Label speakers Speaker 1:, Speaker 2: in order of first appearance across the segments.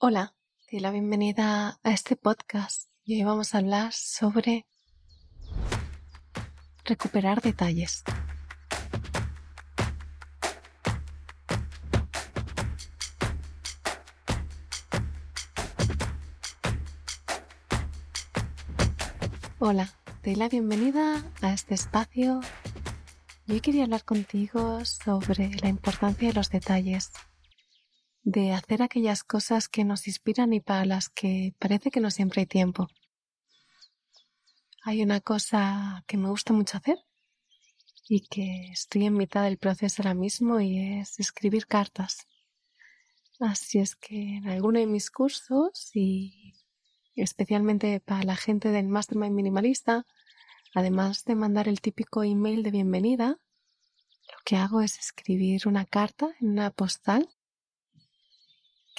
Speaker 1: Hola, y la bienvenida a este podcast y hoy vamos a hablar sobre recuperar detalles. Hola, te doy la bienvenida a este espacio y hoy quería hablar contigo sobre la importancia de los detalles de hacer aquellas cosas que nos inspiran y para las que parece que no siempre hay tiempo. Hay una cosa que me gusta mucho hacer y que estoy en mitad del proceso ahora mismo y es escribir cartas. Así es que en alguno de mis cursos y especialmente para la gente del Mastermind Minimalista, además de mandar el típico email de bienvenida, lo que hago es escribir una carta en una postal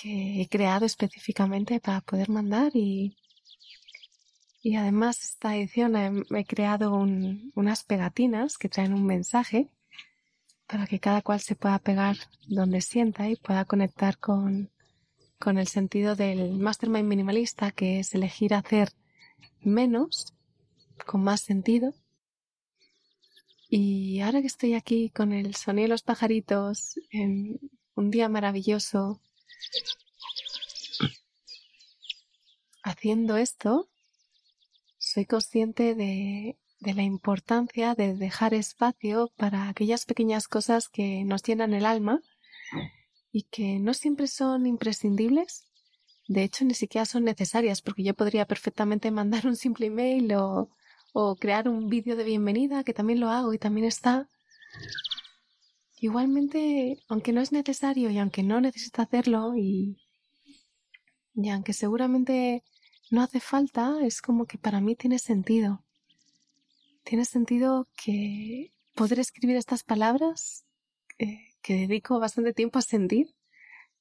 Speaker 1: que he creado específicamente para poder mandar y, y además esta edición he, creado unas pegatinas que traen un mensaje para que cada cual se pueda pegar donde sienta y pueda conectar con, con el sentido del mastermind minimalista, que es elegir hacer menos con más sentido. Y ahora que estoy aquí con el sonido de los pajaritos en un día maravilloso Haciendo esto, soy consciente de, la importancia de dejar espacio para aquellas pequeñas cosas que nos llenan el alma y que no siempre son imprescindibles. De hecho, ni siquiera son necesarias porque yo podría perfectamente mandar un simple email o, o crear un vídeo de bienvenida, que también lo hago y también está. Igualmente, aunque no es necesario y aunque no necesita hacerlo y, aunque seguramente no hace falta, es como que para mí tiene sentido. Tiene sentido que poder escribir estas palabras eh, que dedico bastante tiempo a sentir,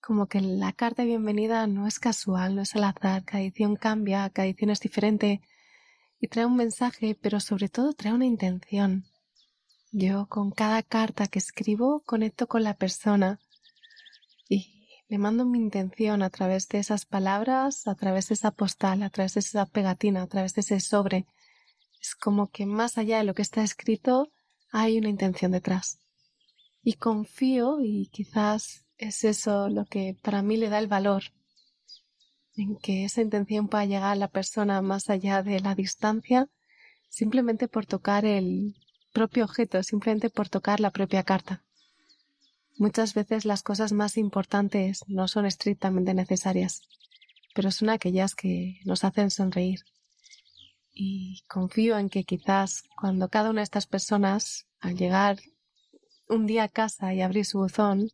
Speaker 1: como que la carta de bienvenida no es casual, no es al azar, cada edición cambia, cada edición es diferente y trae un mensaje, pero sobre todo trae una intención. Yo con cada carta que escribo conecto con la persona y le mando mi intención a través de esas palabras, a través de esa postal, a través de esa pegatina, a través de ese sobre. Es como que más allá de lo que está escrito hay una intención detrás. Y confío, y quizás es eso lo que para mí le da el valor, en que esa intención pueda llegar a la persona más allá de la distancia, simplemente por tocar el, propio objeto simplemente por tocar la propia carta. Muchas veces las cosas más importantes no son estrictamente necesarias, pero son aquellas que nos hacen sonreír. Y confío en que quizás cuando cada una de estas personas, al llegar un día a casa y abrir su buzón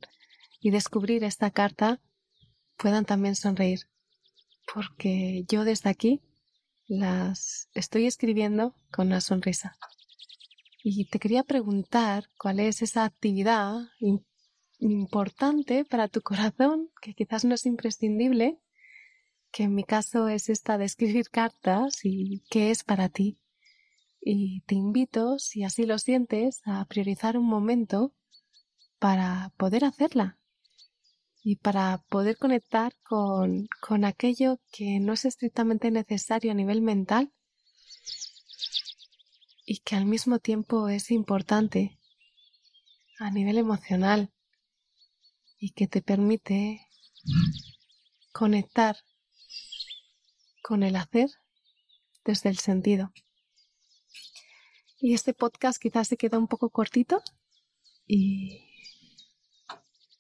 Speaker 1: y descubrir esta carta, puedan también sonreír. Porque yo desde aquí las estoy escribiendo con una sonrisa. Y te quería preguntar cuál es esa actividad importante para tu corazón, que quizás no es imprescindible, que en mi caso es esta de escribir cartas y qué es para ti. Y te invito, si así lo sientes, a priorizar un momento para poder hacerla y para poder conectar con, con aquello que no es estrictamente necesario a nivel mental, y que al mismo tiempo es importante a nivel emocional y que te permite conectar con el hacer desde el sentido. Y este podcast quizás se queda un poco cortito y,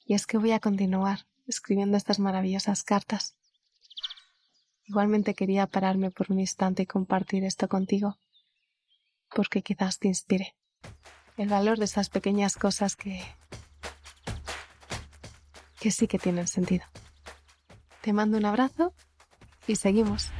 Speaker 1: y es que voy a continuar escribiendo estas maravillosas cartas. Igualmente quería pararme por un instante y compartir esto contigo porque quizás te inspire. El valor de esas pequeñas cosas que, que sí que tienen sentido. Te mando un abrazo y seguimos.